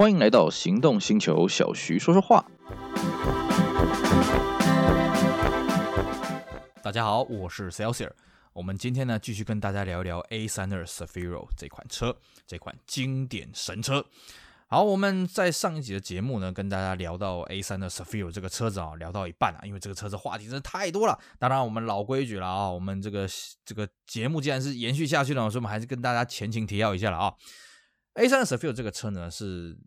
欢迎来到行动星球，小徐说说话。大家好，我是 Celsior。我们今天呢，继续跟大家聊一聊 A32 Zafiro 这款车，这款经典神车。好，我们在上一集的节目呢，跟大家聊到 A32 Zafiro 这个车子啊，聊到一半啊，因为这个车子话题真的太多了。当然，我们老规矩了啊，我们这个这个节目既然是延续下去了，所以我们还是跟大家前情提要一下了啊。A32 Zafiro 这个车呢，是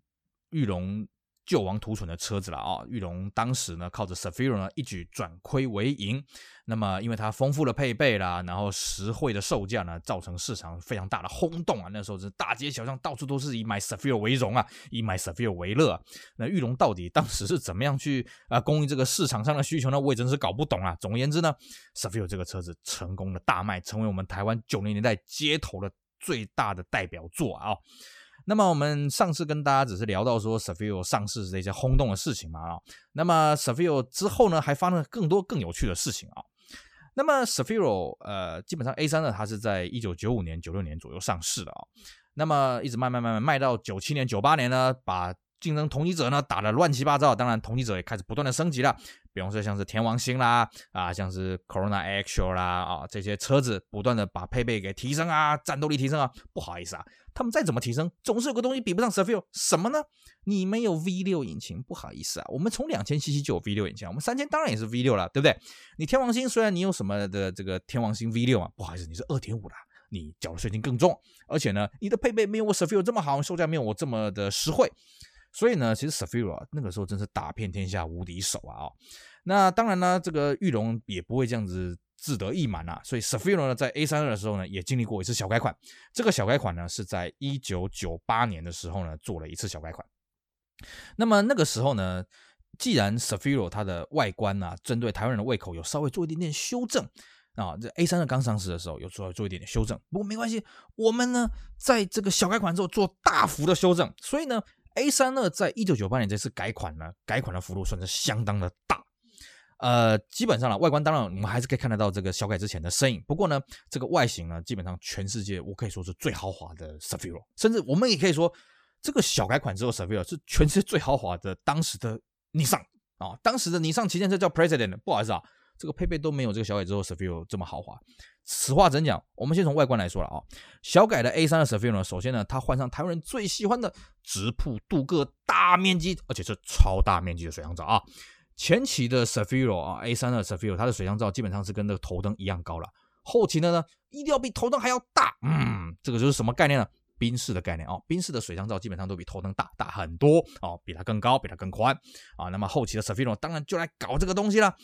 玉龙救亡图存的车子了啊！玉龙当时呢，靠着 s a f i r o 呢，一举转亏为盈。那么，因为它丰富的配备啦，然后实惠的售价呢，造成市场非常大的轰动啊！那时候是大街小巷到处都是以买 s a f i r o 为荣啊，以买 s a f i r o 为乐。那玉龙到底当时是怎么样去啊供应这个市场上的需求呢？我也真是搞不懂啊！总而言之呢 s a f i r o 这个车子成功的大卖，成为我们台湾九零年代街头的最大的代表作啊！那么我们上次跟大家只是聊到说 s a f i o 上市这些轰动的事情嘛啊，那么 s a f i o 之后呢，还发生了更多更有趣的事情啊。那么 s a f i r o 呃，基本上 A32 它是在一九九五年、九六年左右上市的啊。那么一直卖卖卖卖卖到九七年、九八年呢，把竞争同级者呢打得乱七八糟。当然，同级者也开始不断的升级了。比方说像是天王星啦，啊，像是 Corona Actual 啦，啊，这些车子不断的把配备给提升啊，战斗力提升啊。不好意思啊，他们再怎么提升，总是有个东西比不上 Zafiro，什么呢？你没有 V6 引擎，不好意思啊，我们从两千 cc 就有 V6 引擎，我们三千当然也是 V6 了，对不对？你天王星虽然你有什么的这个天王星 V6 啊，不好意思，你是二点五啦，你缴的税金更重，而且呢，你的配备没有我 Zafiro 这么好，售价没有我这么的实惠。所以呢，其实 Zafiro 啊，那个时候真是打遍天下无敌手啊！哦，那当然呢，这个玉龙也不会这样子自得意满啊。所以 s a f i r o 呢，在 A32 的时候呢，也经历过一次小改款。这个小改款呢，是在一九九八年的时候呢，做了一次小改款。那么那个时候呢，既然 s a f i r o 它的外观啊，针对台湾人的胃口有稍微做一点点修正啊，这 A32 刚上市的时候有稍微做一点点修正。不过没关系，我们呢，在这个小改款之后做大幅的修正，所以呢。A32 在一九九八年这次改款呢，改款的幅度算是相当的，呃，基本上了，外观当然我们还是可以看得到这个小改之前的身影。不过呢，这个外形呢，基本上全世界我可以说是最豪华的 Zafiro，甚至我们也可以说，这个小改款之后 s a f i r o 是全世界最豪华的当时的尼桑啊，当时的尼桑旗舰车叫 President，不好意思啊。这个配备都没有这个小改之后 s a f i r o 这么豪华。此话怎讲？我们先从外观来说了啊。小改的 A32 Zafiro 呢，首先呢，它换上台湾人最喜欢的直瀑镀铬大面积，而且是超大面积的水箱罩啊。前期的 s a f i r o 啊，A32 Zafiro 它的水箱罩基本上是跟那个头灯一样高了。后期的呢，一定要比头灯还要大。嗯，这个就是什么概念呢？宾士的概念啊。宾士的水箱罩基本上都比头灯大大很多啊，比它更高，比它更宽啊。那么后期的 s a f i r o 当然就来搞这个东西了。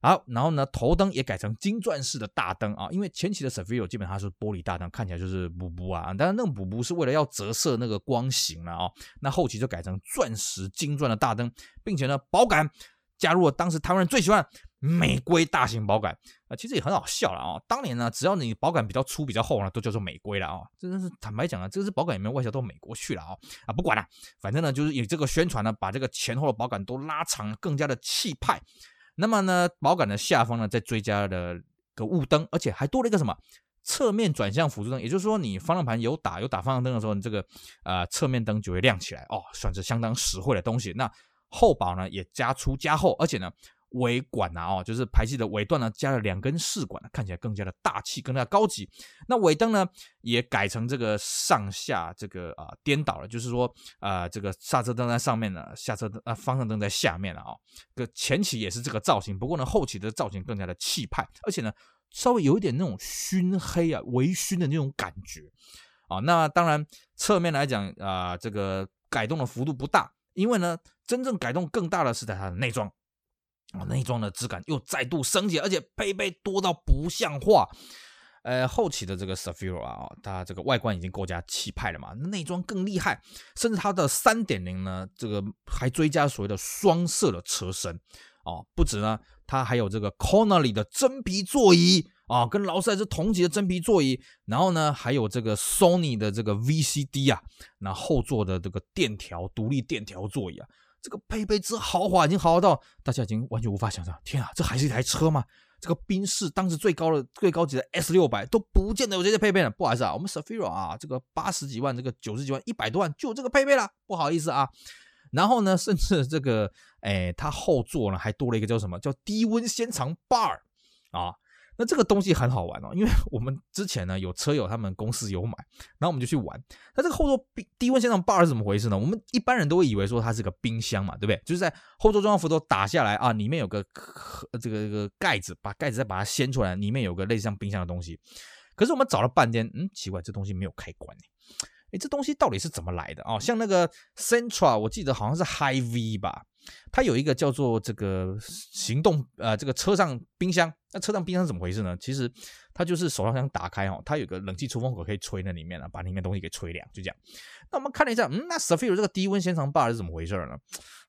好，然后呢，头灯也改成金钻式的大灯啊，因为前期的 s a f i r o 基本上是玻璃大灯，看起来就是补补啊，当然那个补补是为了要折射那个光型了啊。那后期就改成钻石金钻的大灯，并且呢，保感加入了当时台湾人最喜欢美规大型保杆啊，其实也很好笑了啊。当年呢，只要你保杆比较粗、比较厚呢，都叫做美规了啊。真的是坦白讲啊，这个是保杆有没有外销到美国去了啊？啊，不管了，反正呢，就是以这个宣传呢，把这个前后的保杆都拉长，更加的气派。那么呢，保杆的下方呢，再追加了个雾灯，而且还多了一个什么侧面转向辅助灯，也就是说，你方向盘有打有打方向灯的时候，你这个呃侧面灯就会亮起来哦，算是相当实惠的东西。那后保呢也加粗加厚，而且呢。尾管啊，哦，就是排气的尾段呢，加了两根试管，看起来更加的大气，更加高级。那尾灯呢，也改成这个上下这个啊颠倒了，就是说啊，这个刹车灯在上面呢，下车灯啊方向灯在下面了啊。这个前期也是这个造型，不过呢，后期的造型更加的气派，而且呢，稍微有一点那种熏黑啊、微熏的那种感觉啊。那当然，侧面来讲啊，这个改动的幅度不大，因为呢，真正改动更大的是在它的内装。啊，内装的质感又再度升级，而且配备多到不像话。呃，后期的这个 s a f i r o 啊，它这个外观已经够加气派了嘛，内装更厉害，甚至它的三点零呢，这个还追加所谓的双色的车身啊，不止呢，它还有这个 Connelly 的真皮座椅啊，跟劳斯莱斯同级的真皮座椅，然后呢，还有这个 Sony 的这个 VCD 啊，那后座的这个电调独立电调座椅啊。这个配备之豪华，已经豪华到大家已经完全无法想象。天啊，这还是一台车吗？这个宾士当时最高的最高级的 S 六百都不见得有这些配备了。不好意思啊，我们 Zafiro 啊，这个八十几万，这个九十几万，一百多万就这个配备了，不好意思啊。然后呢，甚至这个，哎，它后座呢还多了一个叫什么？叫低温仙肠 bar 啊。那这个东西很好玩哦，因为我们之前呢有车友他们公司有买，然后我们就去玩。那这个后座冰低温现场 bar 是怎么回事呢？我们一般人都会以为说它是个冰箱嘛，对不对？就是在后座中央扶手打下来啊，里面有个这个这个盖子，把盖子再把它掀出来，里面有个类似像冰箱的东西。可是我们找了半天，嗯，奇怪，这东西没有开关哎，这东西到底是怎么来的啊？像那个 centra，我记得好像是 Hy-Vee 吧，它有一个叫做这个行动呃，这个车上冰箱。那车上冰箱怎么回事呢？其实它就是手套箱打开哦，它有个冷气出风口可以吹那里面啊，把里面东西给吹凉，就这样。那我们看了一下，嗯，那 Zafiro 这个低温仙肠 bar 是怎么回事呢？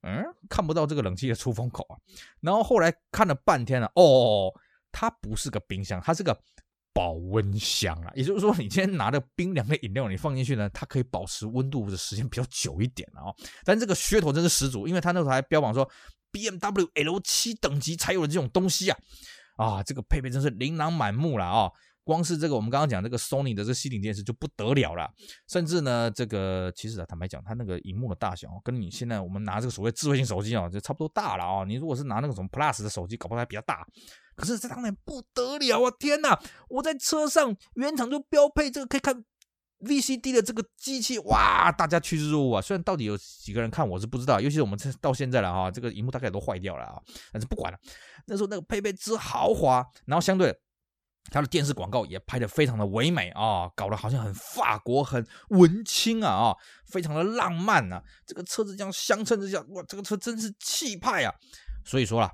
嗯，看不到这个冷气的出风口啊。然后后来看了半天了，啊，哦，它不是个冰箱，它是个。保温箱啊，也就是说，你今天拿的冰凉的饮料，你放进去呢，它可以保持温度的时间比较久一点啊。但这个噱头真是十足，因为它那时候还标榜说 BMW L7 等级才有的这种东西啊，啊，这个配备真是琳琅满目了啊。光是这个我们刚刚讲这个 Sony 的这吸顶电视就不得了了，甚至呢，这个其实啊，坦白讲，它那个荧幕的大小跟你现在我们拿这个所谓智慧型手机啊，就差不多大了啊。你如果是拿那个什么 Plus 的手机，搞不好还比较大。可是这当然不得了啊！天哪，我在车上原厂就标配这个可以看 VCD 的这个机器，哇，大家趋之若鹜啊！虽然到底有几个人看我是不知道，尤其是我们这到现在了哈，这个荧幕大概都坏掉了啊，但是不管了。那时候那个配备之豪华，然后相对它的电视广告也拍得非常的唯美啊，搞得好像很法国、很文青啊啊，非常的浪漫啊。这个车子这样相称之下，哇，这个车真是气派啊！所以说啦。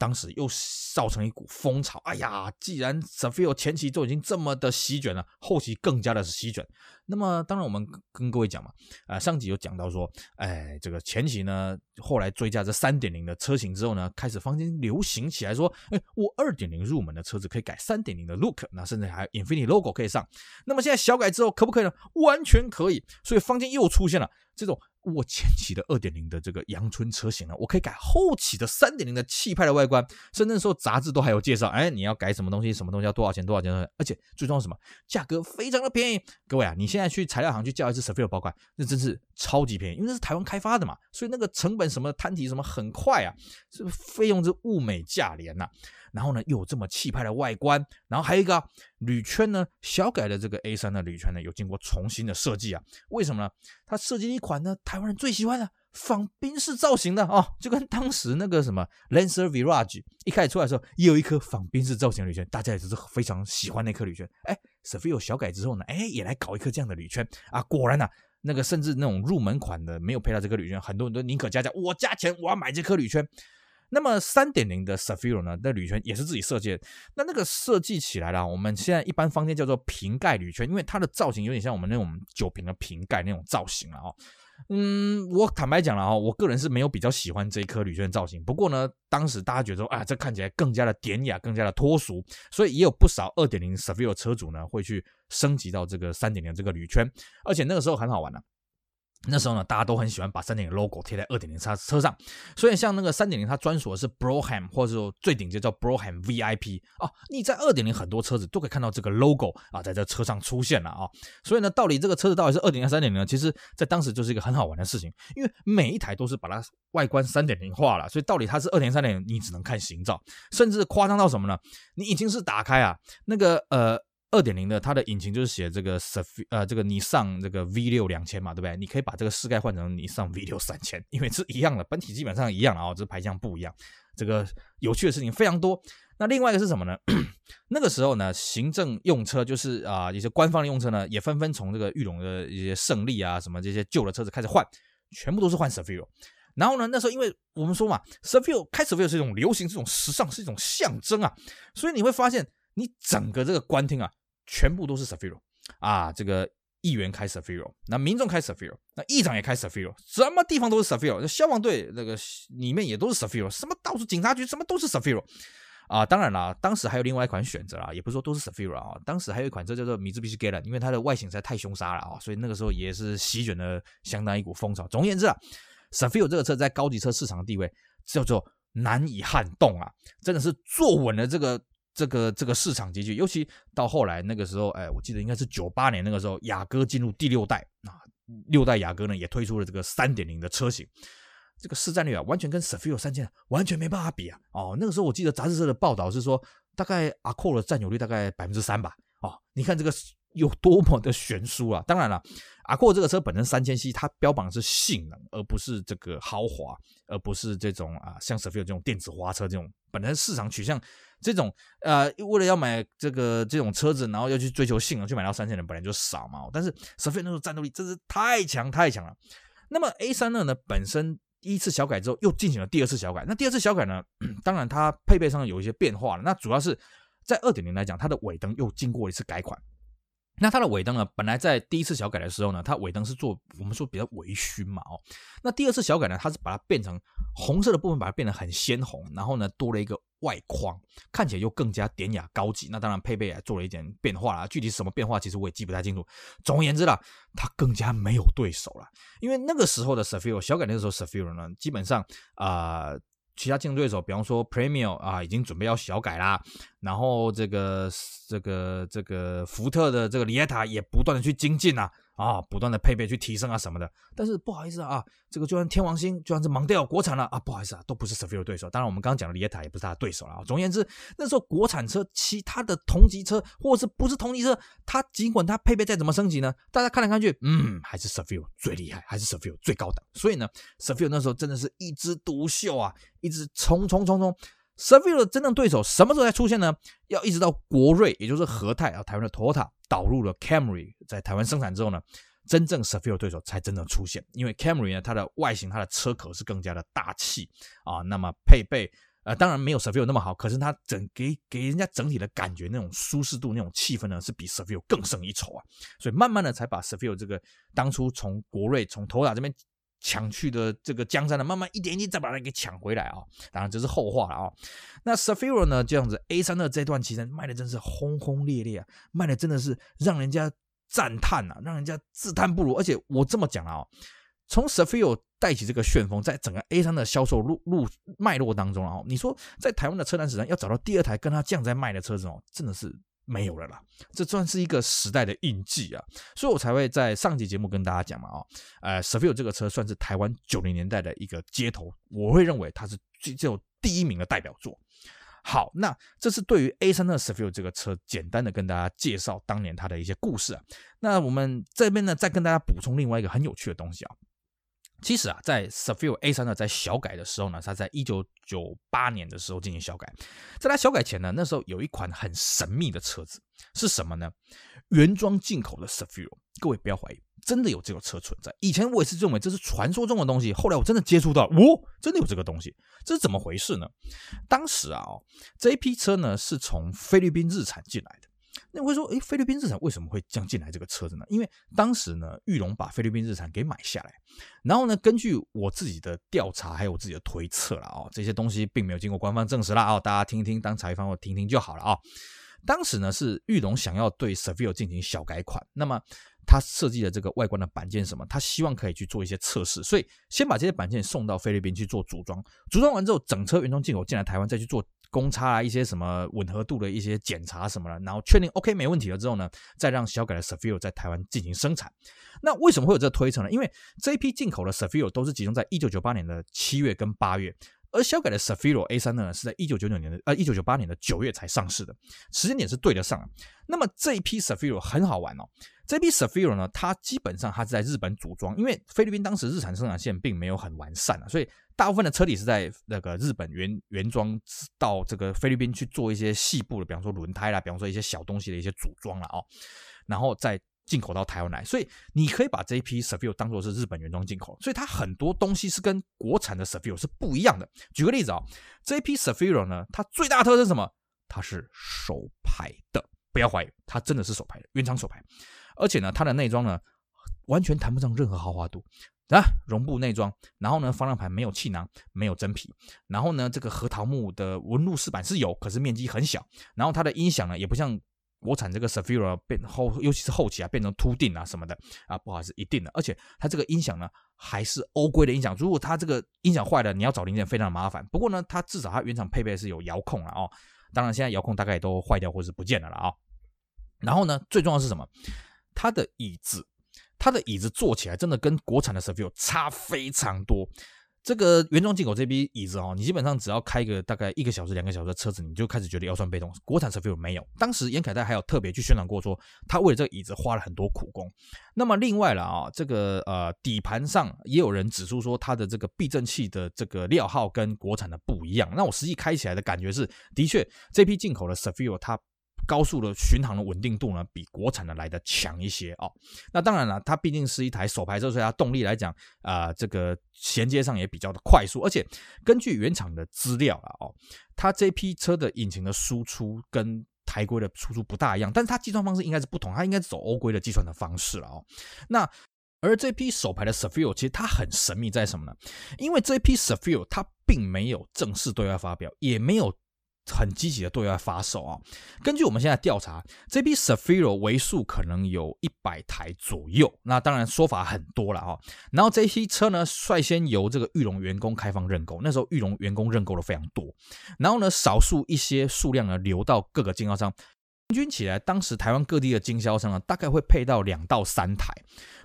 当时又造成一股风潮，哎呀，既然 Zafiro 前期都已经这么的席卷了，后期更加的是席卷。那么，当然我们跟各位讲嘛，啊、呃，上集有讲到说，哎，这个前期呢，后来追加这三点零的车型之后呢，开始坊间流行起来说，哎，我二点零入门的车子可以改三点零的 look，那甚至还 Infiniti logo 可以上。那么现在小改之后可不可以呢？完全可以。所以坊间又出现了这种。我前期的二点零的这个阳春车型呢，我可以改后期的三点零的气派的外观，甚至说杂志都还有介绍，哎，你要改什么东西，什么东西要多少钱，多少钱，而且最重要什么，价格非常的便宜。各位啊，你现现在去材料行去叫一支 Zafiro 包块，那真是超级便宜，因为那是台湾开发的嘛，所以那个成本什么摊提什么很快啊，这个费用是物美价廉呐。然后呢，又有这么气派的外观，然后还有一个铝圈呢，小改的这个 A3 的铝圈呢，有经过重新的设计啊。为什么呢？它设计一款呢，台湾人最喜欢的仿宾士造型的哦，就跟当时那个什么 Lancer Virage 一开始出来的时候，也有一颗仿宾士造型的铝圈，大家也是非常喜欢那颗铝圈。哎 safiro 小改之后呢，哎，也来搞一颗这样的铝圈啊。果然呐、那个甚至那种入门款的没有配到这颗铝圈，很多人都宁可加价，我加钱，我要买这颗铝圈。那么三点零的 s a f i r o 呢，那铝圈也是自己设计的。那那个设计起来了，我们现在一般坊间叫做瓶盖铝圈，因为它的造型有点像我们那种酒瓶的瓶盖那种造型了哦。嗯，我坦白讲了啊，我个人是没有比较喜欢这一颗铝圈造型。不过呢，当时大家觉得说啊，这看起来更加的典雅，更加的脱俗，所以也有不少二点零 Zafiro 车主呢会去升级到这个三点零这个铝圈，而且那个时候很好玩的。那时候呢，大家都很喜欢把三点零 logo 贴在二点零车车上，所以像那个三点零，它专属的是 Brougham，或者说最顶级叫 Brougham VIP 啊。你在二点零很多车子都可以看到这个 logo 啊，在这车上出现了啊。所以呢，到底这个车子到底是二点零三点零呢？其实，在当时就是一个很好玩的事情，因为每一台都是把它外观三点零化了，所以到底它是二点零三点零，你只能看形状，甚至夸张到什么呢？你已经是打开啊，那个呃。二点零的，它的引擎就是写这个 saf 呃，这个你上这个 V 六两千嘛，对不对？你可以把这个四盖换成你上 V 六三千，因为是一样的，本体基本上一样啊，只是排量不一样。这个有趣的事情非常多。那另外一个是什么呢？那个时候呢，行政用车就是啊、一些官方的用车呢，也纷纷从这个玉龙的一些胜利啊，什么这些旧的车子开始换，全部都是换 Zafiro。然后呢，那时候因为我们说嘛，Zafiro 开 Zafiro 是一种流行，是一种时尚，是一种象征啊，所以你会发现，你整个这个官厅啊。全部都是 Safiro 啊，这个议员开 Safiro，那民众开 Safiro，那议长也开 Safiro，什么地方都是 Safiro，消防队那个里面也都是 Safiro，什么到处警察局什么都是 Safiro 啊。当然了，当时还有另外一款选择啊，也不是说都是 safiro 啊，当时还有一款车叫做 Mitsubishi g a l a n 因为它的外形实在太凶杀了啊，所以那个时候也是席卷了相当一股风潮。总而言之啊 safiro 这个车在高级车市场的地位叫做难以撼动啊，真的是坐稳了这个这个这个市场集聚，尤其到后来那个时候，哎，我记得应该是九八年那个时候，雅阁进入第六代啊，六代雅阁呢也推出了这个三点零的车型，这个市占率啊，完全跟 s a f i r 三千完全没办法比啊。哦，那个时候我记得杂志社的报道是说，大概阿 Q 的占有率大概百分之三吧。哦，你看这个。有多么的悬殊啊！当然了，Accord 这个车本身三千 c 它标榜是性能，而不是这个豪华，而不是这种啊像 Sefir 这种电子花车这种本来市场取向这种呃，为了要买这个这种车子，然后要去追求性能，去买到三千的人本来就少嘛。但是 Sefir 那种战斗力真是太强太强了。那么 A32 呢，本身一次小改之后又进行了第二次小改，那第二次小改呢，当然它配备上有一些变化了。那主要是在二点零来讲，它的尾灯又经过一次改款。那它的尾灯呢？本来在第一次小改的时候呢，它尾灯是做我们说比较微醺嘛哦。那第二次小改呢，它是把它变成红色的部分，把它变得很鲜红，然后呢多了一个外框，看起来又更加典雅高级。那当然配备也做了一点变化啦，具体什么变化其实我也记不太清楚。总而言之啦，它更加没有对手了，因为那个时候的 Cefiro 小改那个时候 Cefiro 呢，基本上啊。其他竞争对手，比方说 Premio 啊，已经准备要小改啦。然后这个这个这个福特的这个里亚塔也不断的去精进啊。啊，不断的配备去提升啊什么的，但是不好意思啊，这个就算天王星，就算是 Mondeo 国产了啊，不好意思啊，都不是 Cefiro 对手。当然，我们刚刚讲的 l e t a 也不是他的对手了啊。总而言之，那时候国产车，其他的同级车或者是不是同级车，它尽管它配备再怎么升级呢，大家看来看去，嗯，还是 Cefiro 最厉害，还是 Cefiro 最高档。所以呢，Cefiro 那时候真的是一枝独秀啊，一直冲冲冲冲。Cefiro 的真正对手什么时候才出现呢？要一直到国瑞，也就是和泰啊，台湾的 Toyota。导入了 Camry 在台湾生产之后呢，真正 savior 对手才真正出现。因为 Camry 呢，它的外形、它的车壳是更加的大气啊，那么配备呃，当然没有 savior 那么好，可是它整给给人家整体的感觉那种舒适度、那种气氛呢，是比 savior 更胜一筹啊。所以慢慢的才把 savior 这个当初从国瑞、从 Toyota 这边抢去的这个江山呢，慢慢一点一点再把它给抢回来啊。当然这是后话了啊。那 Sefiro 呢，这样子 A32 这段期间卖的真是轰轰烈烈啊，卖的真的是让人家赞叹啊，让人家自叹不如。而且我这么讲啊，从 Sefiro 带起这个旋风，在整个 A32 的销售路路脉络当中啊，你说在台湾的车坛史上要找到第二台跟它这样在卖的车子哦，真的是。没有了啦，这算是一个时代的印记啊，所以我才会在上集节目跟大家讲嘛，哦，呃，Cefiro 这个车算是台湾九零年代的一个街头，我会认为它是最只有第一名的代表作。好，那这是对于 A32 Cefiro 这个车简单的跟大家介绍当年它的一些故事啊。那我们这边呢，再跟大家补充另外一个很有趣的东西啊。其实啊，在 Cefiro A32 在小改的时候呢，它在一九九八年的时候进行小改。在它小改前呢，那时候有一款很神秘的车子，是什么呢？原装进口的 Cefiro。各位不要怀疑，真的有这个车存在。以前我也是认为这是传说中的东西，后来我真的接触到，哦，真的有这个东西，这是怎么回事呢？当时啊，这一批车呢是从菲律宾日产进来。那我会说，诶，菲律宾日产为什么会这样进来这个车子呢？因为当时呢，裕隆把菲律宾日产给买下来，然后呢，根据我自己的调查还有我自己的推测了啊，这些东西并没有经过官方证实了啊，大家听一听当茶余饭后听听就好了啊。当时呢，是裕隆想要对 Cefiro 进行小改款，那么他设计的这个外观的板件什么，他希望可以去做一些测试，所以先把这些板件送到菲律宾去做组装，组装完之后，整车原装进口进来台湾再去做。公差啊，一些什么吻合度的一些检查什么的，然后确定 OK 没问题了之后呢，再让小改的 Cefiro 在台湾进行生产。那为什么会有这个推测呢？因为这一批进口的 Cefiro 都是集中在一九九八年的七月跟八月，而小改的 s a f i r o A32 呢是在一九九九年的呃一九九八年的九月才上市的，时间点是对得上。那么这一批 s a f i r o 很好玩哦。这批 s a f i r o 呢，它基本上它是在日本组装，因为菲律宾当时日产生产线并没有很完善啊，所以大部分的车体是在那个日本原原装到这个菲律宾去做一些细部的，比方说轮胎啦，比方说一些小东西的一些组装了哦，然后再进口到台湾来，所以你可以把这一批 Sefio 当做是日本原装进口，所以它很多东西是跟国产的 Sefio 是不一样的。举个例子啊，这一批 Sefio 呢，它最大特征是什么？它是手排的，不要怀疑，它真的是手排的，原厂手排。而且呢，它的内装呢，完全谈不上任何豪华度啊，绒布内装。然后呢，方向盘没有气囊，没有真皮。然后呢，这个核桃木的纹路饰板是有，可是面积很小。然后它的音响呢，也不像国产这个 Cefiro 变后，尤其是后期啊，变成凸定啊什么的啊，不好意思，一定的。而且它这个音响呢，还是欧规的音响。如果它这个音响坏了，你要找零件非常的麻烦。不过呢，它至少它原厂配备是有遥控了哦。当然，现在遥控大概也都坏掉或是不见了了啊。然后呢，最重要是什么？它的椅子，它的椅子坐起来真的跟国产的 Cefiro 差非常多。这个原装进口这批椅子哦，你基本上只要开个大概一个小时、两个小时的车子，你就开始觉得腰酸背痛。国产 Cefiro 没有，当时严凯泰还有特别去宣传过说，他为了这个椅子花了很多苦功。那么另外了啊，这个呃底盘上也有人指出说，它的这个避震器的这个料号跟国产的不一样。那我实际开起来的感觉是，的确这批进口的 s e f i o 它。高速的巡航的稳定度呢，比国产的来得强一些哦。那当然了，它毕竟是一台手排车，所以它动力来讲，啊、这个衔接上也比较的快速。而且根据原厂的资料啊，哦，它这批车的引擎的输出跟台规的输出不大一样，但是它计算方式应该是不同，它应该是走欧规的计算的方式了哦。那而这批手排的 s a f i r 其实它很神秘在什么呢？因为这批 s a f i r 它并没有正式对外发表，也没有。很积极的对外发售啊！根据我们现在调查，这批 Cefiro 为数可能有一百台左右。那当然说法很多了哈。然后这批车呢，率先由这个裕隆员工开放认购，那时候裕隆员工认购的非常多。然后呢，少数一些数量呢流到各个经销商，平均起来，当时台湾各地的经销商呢，大概会配到两到三台。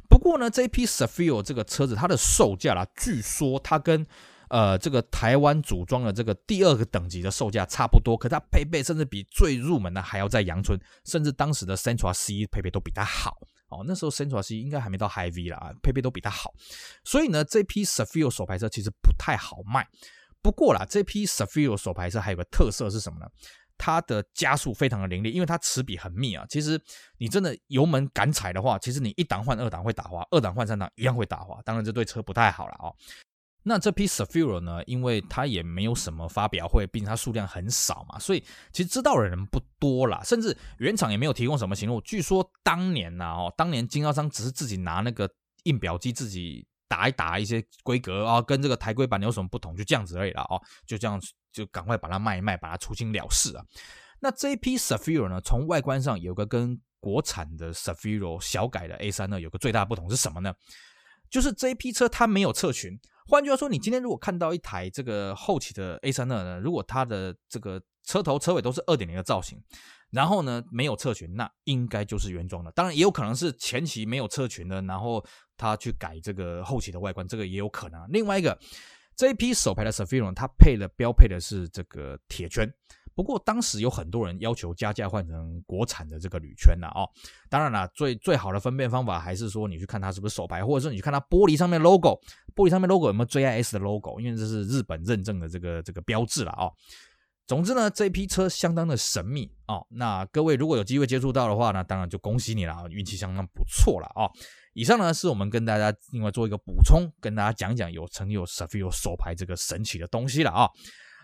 不过呢，这批 Cefiro 这个车子它的售价啦，据说它跟呃，这个台湾组装的这个第二个等级的售价差不多，可它配备甚至比最入门的还要在阳春，甚至当时的 Sentra C 配备都比它好哦。那时候 Sentra C 应该还没到 High V 啦，配备都比它好。所以呢，这批 Cefiro 手排车其实不太好卖。不过啦，这批 Cefiro 手排车还有个特色是什么呢？它的加速非常的凌厉，因为它齿比很密啊。其实你真的油门敢踩的话，其实你一档换二档会打滑，二档换三档一样会打滑。当然这对车不太好了哦。那这批 Sefiro 呢，因为它也没有什么发表会，毕竟它数量很少嘛，所以其实知道的人不多啦，甚至原厂也没有提供什么型号。据说当年呐，哦，当年经销商只是自己拿那个印表机自己打一打一些规格啊，跟这个台规版有什么不同，就这样子而已了哦，就这样就赶快把它卖一卖，把它出清了事啊。那这一批 Cefiro 呢，从外观上有个跟国产的 Cefiro 小改的 A32 有个最大的不同是什么呢？就是这一批车它没有侧裙。换句话说，你今天如果看到一台这个后期的 A 三二呢，如果它的这个车头车尾都是二点零的造型，然后呢没有侧裙，那应该就是原装的。当然也有可能是前期没有侧裙的，然后他去改这个后期的外观，这个也有可能。另外一个，这一批首排的 Cefiro 它配的标配的是这个铁圈。不过当时有很多人要求加价换成国产的这个铝圈呐，哦，当然了，最最好的分辨方法还是说你去看它是不是手牌，或者说你去看它玻璃上面 logo，玻璃上面 logo 有没有 JIS 的 logo，因为这是日本认证的这个这个标志了哦。总之呢，这批车相当的神秘哦。那各位如果有机会接触到的话呢，当然就恭喜你了，运气相当不错了哦。以上呢是我们跟大家另外做一个补充，跟大家讲讲有曾有 s a f i r o 手牌这个神奇的东西了啊。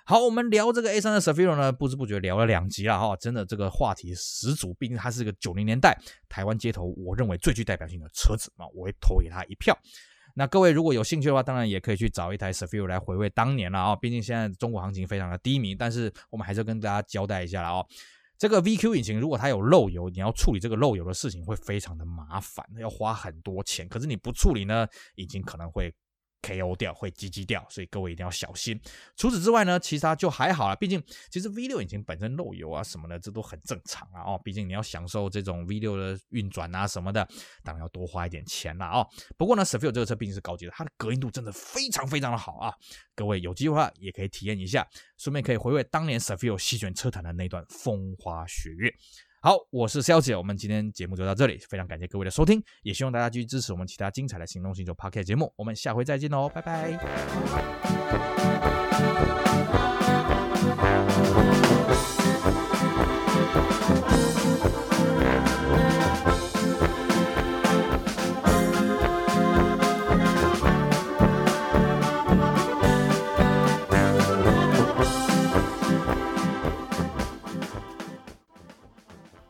好，我们聊这个 A3 的 s a f i r o 呢，不知不觉聊了两集了哈，真的这个话题十足，毕竟它是个九零年代台湾街头我认为最具代表性的车子嘛，我会投给他一票。那各位如果有兴趣的话，当然也可以去找一台 s a f i r o 来回味当年了啊，毕竟现在中国行情非常的低迷，但是我们还是要跟大家交代一下了哦，这个 VQ 引擎如果它有漏油，你要处理这个漏油的事情会非常的麻烦，要花很多钱，可是你不处理呢，引擎可能会。KO 掉会唧唧掉，所以各位一定要小心。除此之外呢，其他就还好啦。毕竟其实 V 六引擎本身漏油啊什么的，这都很正常啊。哦，毕竟你要享受这种 V 六的运转啊什么的，当然要多花一点钱啦。哦，不过呢，Cefiro 这个车毕竟是高级的，它的隔音度真的非常非常的好啊。各位有机会的话也可以体验一下，顺便可以回味当年 Cefiro 席卷车坛的那段风花雪月。好，我是肖姐。我们今天节目就到这里，非常感谢各位的收听，也希望大家继续支持我们其他精彩的行动星球 Pocket 节目。我们下回再见喽，拜拜！